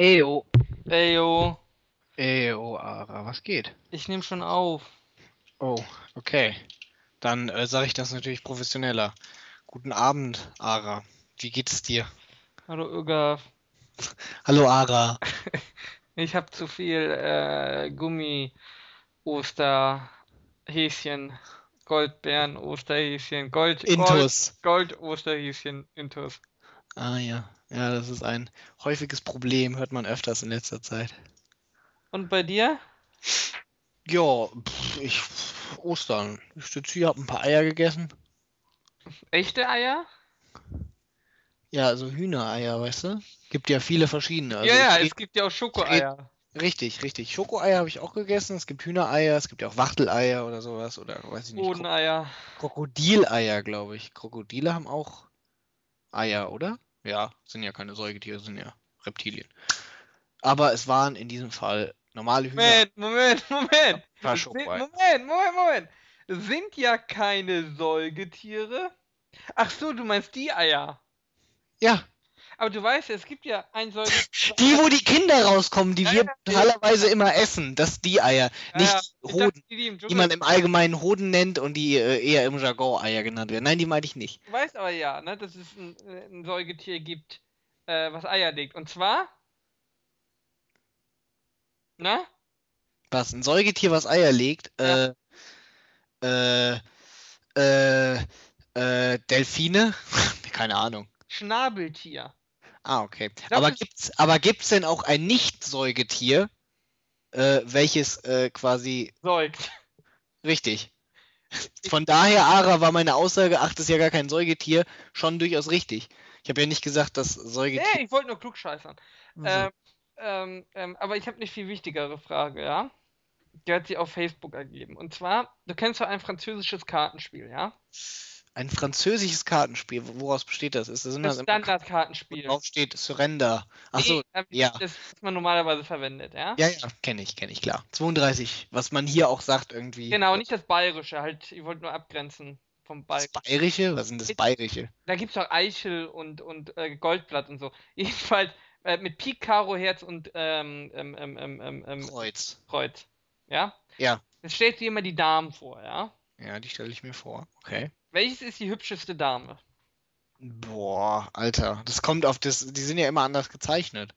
Eyo. Ey, yo, Eyo, Ara, was geht? ich nehme schon auf. Oh, okay. Dann äh, sage ich das natürlich professioneller. Guten Abend, Ara. Wie geht es dir? Hallo, Ögaf. Hallo, Ara. Ich habe zu viel äh, Gummi, Osterhäschen, Goldbeeren, Osterhäschen, Gold, Intus. Gold, Gold, Osterhäschen, Intus. Ah ja, ja, das ist ein häufiges Problem, hört man öfters in letzter Zeit. Und bei dir? Ja, ich Ostern. Ich sitze hier, hab ein paar Eier gegessen. Echte Eier? Ja, so Hühnereier, weißt du? Gibt ja viele verschiedene. Also ja, ja, ich es gibt ja auch Schokoeier. Richtig, richtig. Schokoeier habe ich auch gegessen. Es gibt Hühnereier, es gibt ja auch Wachteleier oder sowas. Oder weiß ich nicht. Bodeneier. Krokodileier, glaube ich. Krokodile haben auch Eier, oder? Ja, sind ja keine Säugetiere, sind ja Reptilien. Aber es waren in diesem Fall normale Hühner. Moment, Moment, Moment. Sind-. Moment, Moment, Moment. Sind ja keine Säugetiere. Ach so, du meinst die Eier. Ja, Aber du weißt ja, es gibt ja ein Säugetier. die, wo die Kinder rauskommen, die Ja, wir ja, normalerweise immer essen. Das die Eier. Nicht Ja, die ich dachte, Hoden, die, die die man im Allgemeinen Hoden nennt und die äh, eher im Jargon Eier genannt werden. Nein, die meine ich nicht. Du weißt aber ja, ne, dass es ein, äh, ein Säugetier gibt, äh, was Eier legt. Und zwar. Na? Was? Ein Säugetier, was Eier legt? Ja. Äh, äh, äh, äh, Delfine? Keine Ahnung. Schnabeltier. Ah, okay. Aber gibt's, aber gibt's denn auch ein Nicht-Säugetier, äh, welches äh, quasi Säugt. richtig? Von daher, Ara, war meine Aussage, ach, das ist ja gar kein Säugetier, schon durchaus richtig. Ich habe ja nicht gesagt, dass Säugetier. Nee, ich wollte nur klugscheißern. Ähm, ähm, ähm, aber ich habe eine viel wichtigere Frage, ja? Die hat sie auf Facebook ergeben. Und zwar, du kennst doch ein französisches Kartenspiel, ja? Ein französisches Kartenspiel, woraus besteht das? Ist das Das das Standardkartenspiel. drauf steht Surrender. Ach so, Nee, ja. Das, was man normalerweise verwendet, ja? ja, ja, kenne ich, kenne ich, klar. 32, was man hier auch sagt irgendwie. Genau, nicht das Bayerische, halt, ich wollte nur abgrenzen vom Das Bayerischen. Bayerische? Was sind das Bayerische? Da gibt es auch Eichel und, und äh, Goldblatt und so. Jedenfalls äh, mit Pik, Karo, Herz und ähm, ähm, ähm, ähm, ähm, ähm, Kreuz. Kreuz. Ja? Ja. Jetzt stellt dir immer die Damen vor, ja? Ja, die stelle ich mir vor. Okay. Welches ist die hübscheste Dame? Boah, Alter, das kommt auf das, die sind ja immer anders gezeichnet.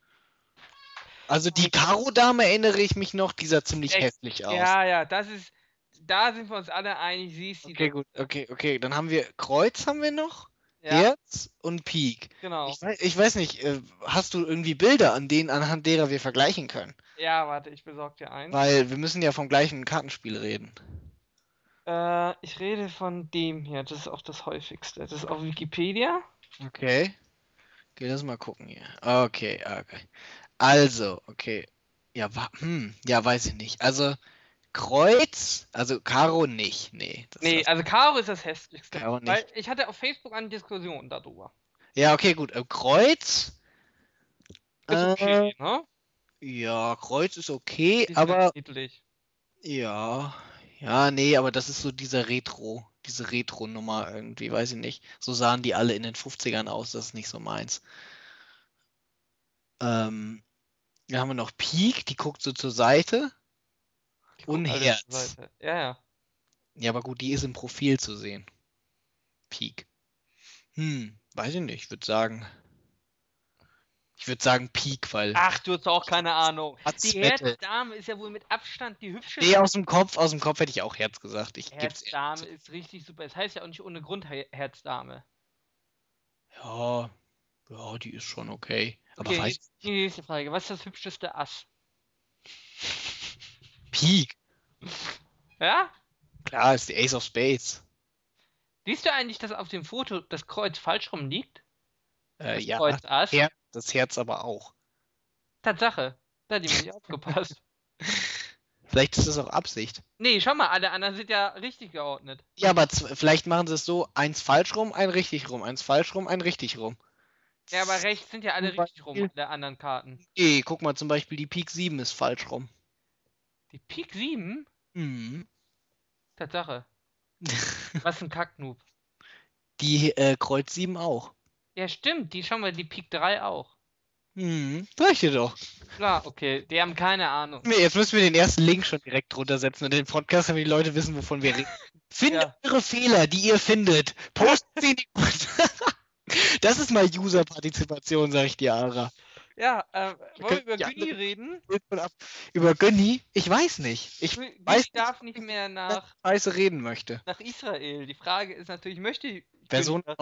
Also die Karo-Dame erinnere ich mich noch, die sah ziemlich Echt? hässlich aus. Ja, ja, das ist. Da sind wir uns alle einig, sie ist die. Okay, gut, okay, okay. Dann haben wir Kreuz haben wir noch, Ja, Herz und Pik. genau. Ich weiß, ich weiß nicht, äh, hast du irgendwie Bilder, an denen, anhand derer wir vergleichen können? Ja, warte, ich besorge dir eins. Weil wir müssen ja vom gleichen Kartenspiel reden. Äh, ich rede von dem hier, das ist auch das häufigste. Das ist auf Wikipedia. Okay. Okay, lass mal gucken hier. Okay, okay. Also, okay. Ja, wa hm, ja, weiß ich nicht. Also, Kreuz, also Karo nicht. Nee. Das Nee, das, also Karo ist das hässlichste. Karo nicht. Weil ich hatte auf Facebook eine Diskussion darüber. ja, okay, gut. Äh, Kreuz. Ist Äh, okay, ne? ja, Kreuz ist okay, sind aber niedlich. ja. Ja, nee, aber das ist so dieser Retro, diese Retro-Nummer irgendwie, weiß ich nicht. So sahen die alle in den 50ern aus, das ist nicht so meins. Ähm, dann haben wir noch Peak, die guckt so zur Seite. Die Und Herz. Seite. Ja, ja. Ja, aber gut, die ist im Profil zu sehen. Peak. Hm, weiß ich nicht, ich würde sagen. Ich würde sagen Peak, weil. Ach, du hast auch keine Ahnung. Die Hatzwette. Herzdame ist ja wohl mit Abstand die hübscheste. Nee, aus dem Kopf, aus dem Kopf hätte ich auch Herz gesagt. Ich Herzdame ehrlich ist richtig super. Es heißt ja auch nicht ohne Grund Her Herzdame. Ja, ja, die ist schon okay. Aber Okay, weiß die nächste Frage. Was ist das hübscheste Ass? Peak. Ja? Klar, ist die Ace of Spades. Siehst du eigentlich, dass auf dem Foto das Kreuz falsch rum liegt? Äh, Das ja, Kreuz Ass? Her das Herz aber auch. Tatsache. Da hat jemand nicht aufgepasst. Vielleicht ist das auch Absicht. Nee, schau mal, alle anderen sind ja richtig geordnet. Ja, aber vielleicht machen sie es so, eins falsch rum, ein richtig rum, eins falsch rum, ein richtig rum. Ja, aber rechts sind ja alle Zum richtig rum, Beispiel- alle anderen Karten. Nee, guck mal, zum Beispiel die Pik 7 ist falsch rum. Die Pik 7? Mhm. Tatsache. Was ein Kacknoob. Die äh, Kreuz 7 auch. Ja, stimmt, die schauen wir, die Pik 3 auch. Hm, sag ich dir doch. Klar, okay, die haben keine Ahnung. Nee, Jetzt müssen wir den ersten Link schon direkt drunter setzen und den Podcast, damit die Leute wissen, wovon wir reden. Findet Ja. eure Fehler, die ihr findet. Postet sie in die Das ist mal User-Partizipation, sag ich dir, Ara. Ja, äh, wollen wir über die Günni reden? Über Gönni? Ich weiß nicht. Ich Günni weiß nicht, darf nicht mehr nach, scheiße reden möchte. nach Israel. Die Frage ist natürlich, möchte Günni Person nach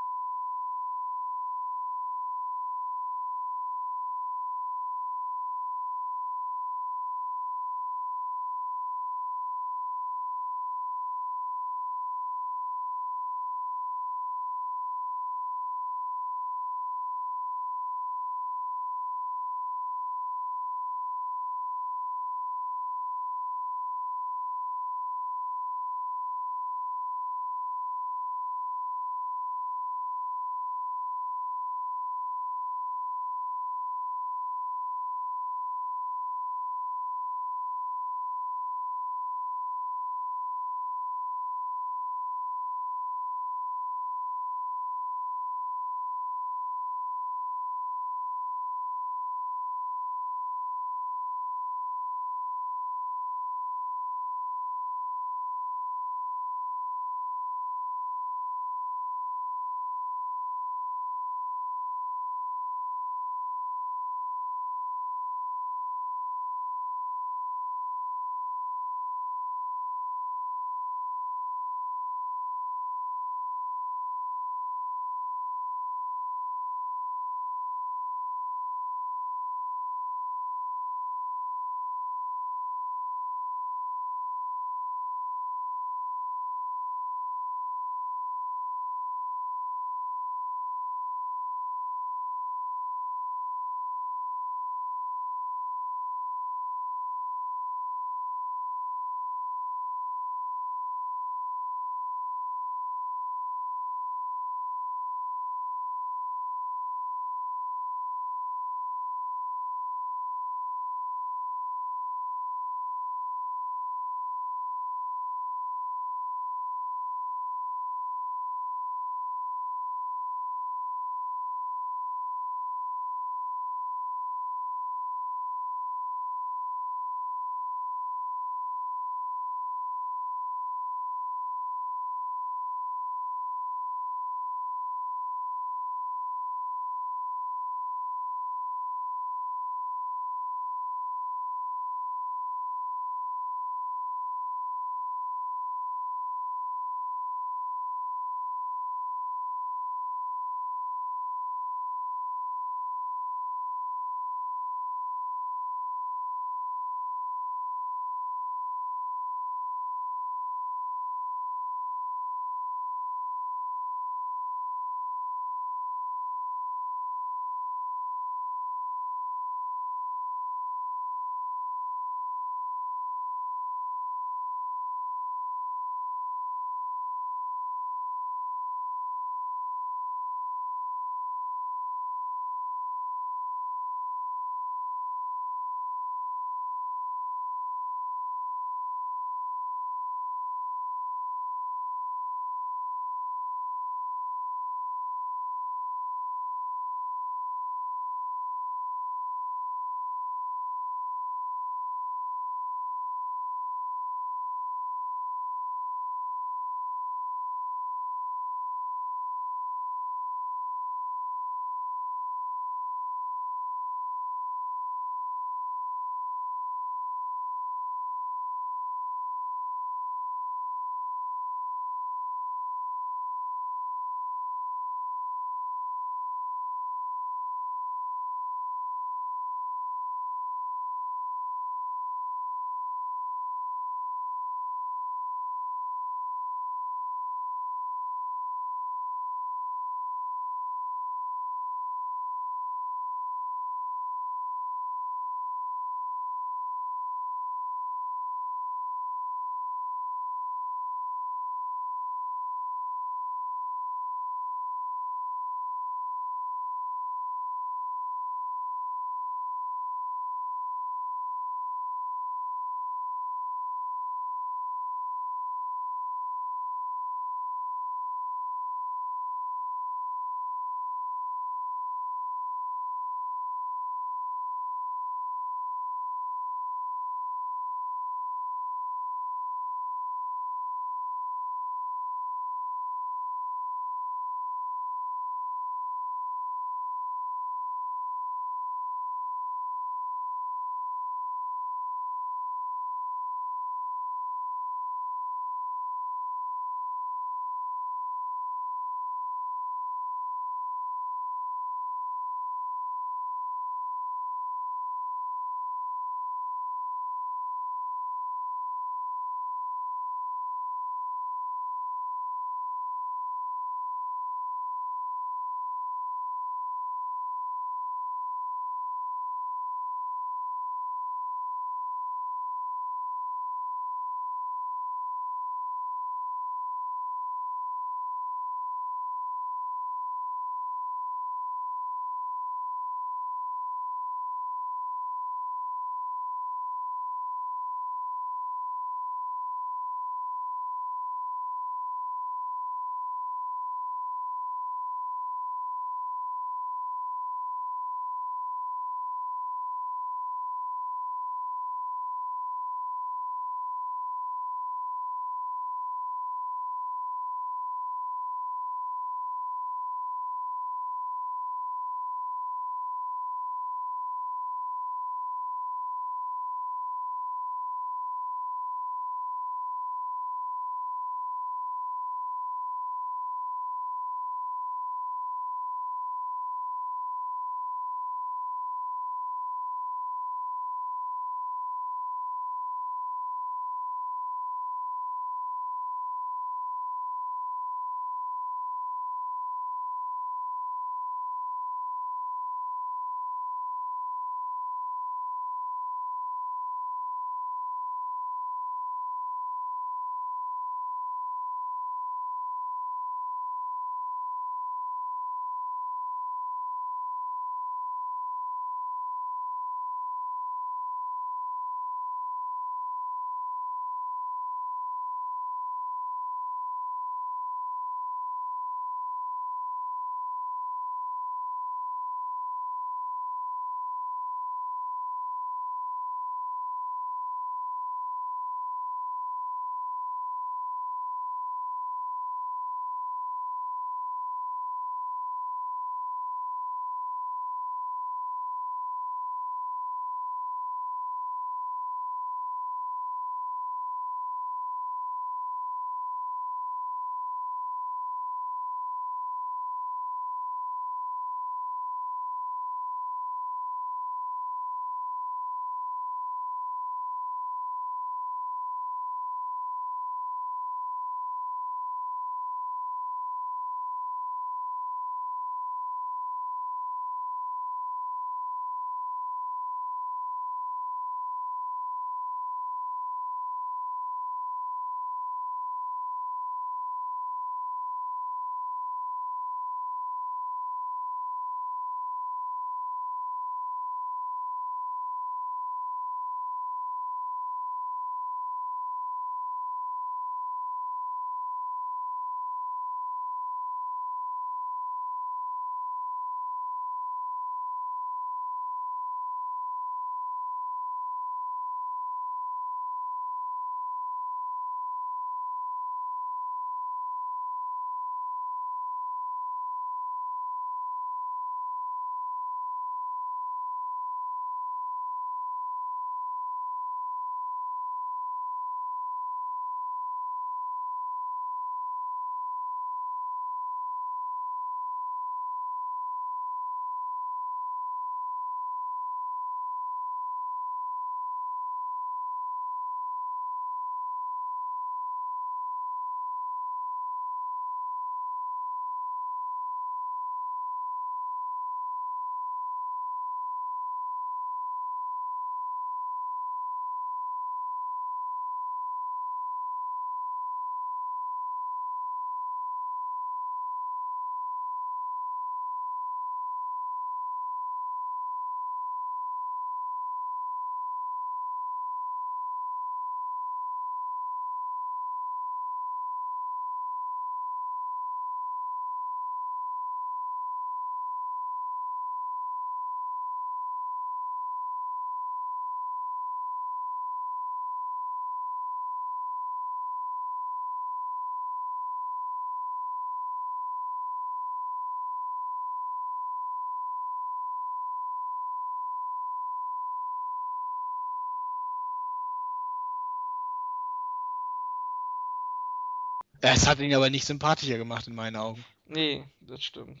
Es hat ihn aber nicht sympathischer gemacht in meinen Augen. Nee, das stimmt.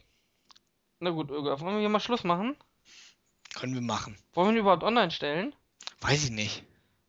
Na gut, Ögaf, wollen wir hier mal Schluss machen? Können wir machen. Wollen wir ihn überhaupt online stellen? Weiß ich nicht.